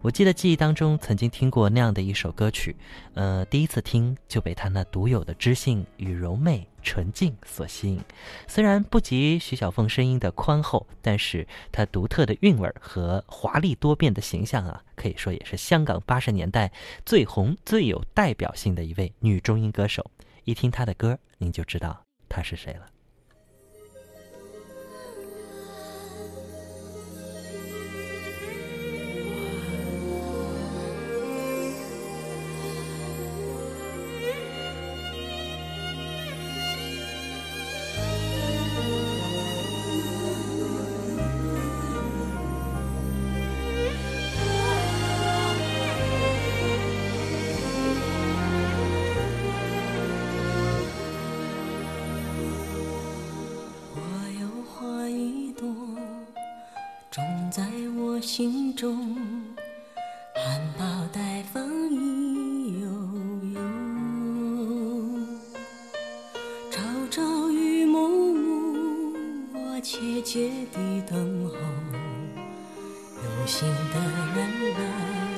我记得记忆当中曾经听过那样的一首歌曲，呃，第一次听就被他那独有的知性与柔媚、纯净所吸引。虽然不及徐小凤声音的宽厚，但是她独特的韵味和华丽多变的形象啊，可以说也是香港八十年代最红、最有代表性的一位女中音歌手。一听她的歌，您就知道她是谁了。心中含苞待放意悠悠，朝朝与暮暮，我切切地等候，有心的人来。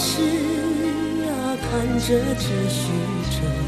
是呀盼着只许久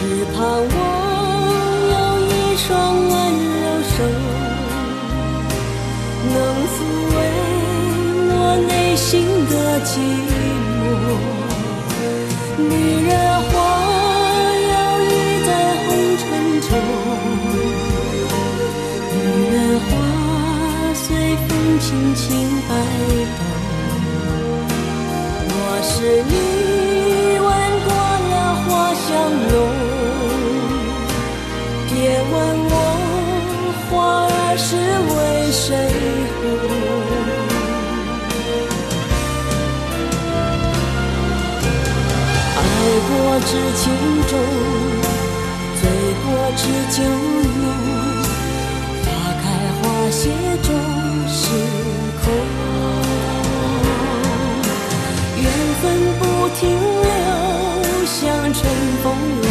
只盼望有一双温柔手，能抚慰我内心的寂寞。女人花摇曳在红尘中。女人花随风轻轻摆动。我是你。是为谁红？爱过。知情重，醉过知酒浓。花开花谢终是空，缘分不停留，像春风来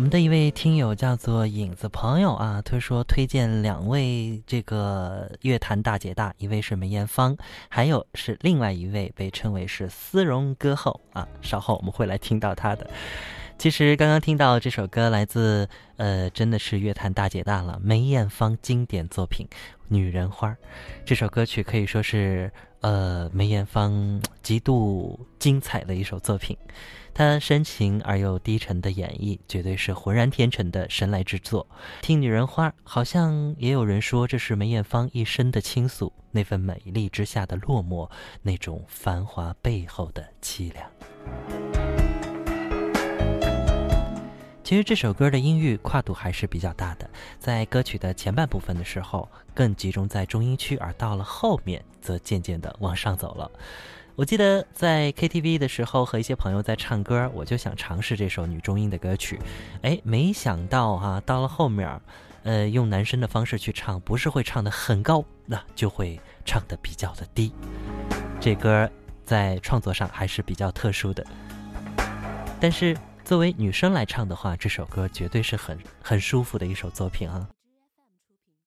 我们的一位听友叫做影子朋友啊，他说推荐两位这个乐坛大姐大，一位是梅艳芳，还有是另外一位被称为是丝绒歌后啊，稍后我们会来听到她的。其实刚刚听到这首歌来自呃，真的是乐坛大姐大了，梅艳芳经典作品《女人花》。这首歌曲可以说是呃梅艳芳极度精彩的一首作品。她深情而又低沉的演绎，绝对是浑然天成的神来之作。听《女人花》，好像也有人说这是梅艳芳一生的倾诉，那份美丽之下的落寞，那种繁华背后的凄凉。其实这首歌的音域跨度还是比较大的，在歌曲的前半部分的时候更集中在中音区，而到了后面则渐渐的往上走了。我记得在 KTV 的时候和一些朋友在唱歌，我就想尝试这首女中音的歌曲，哎，没想到哈，到了后面，呃，用男生的方式去唱，不是会唱的很高，那就会唱的比较的低。这歌在创作上还是比较特殊的，但是作为女生来唱的话，这首歌绝对是很很舒服的一首作品啊。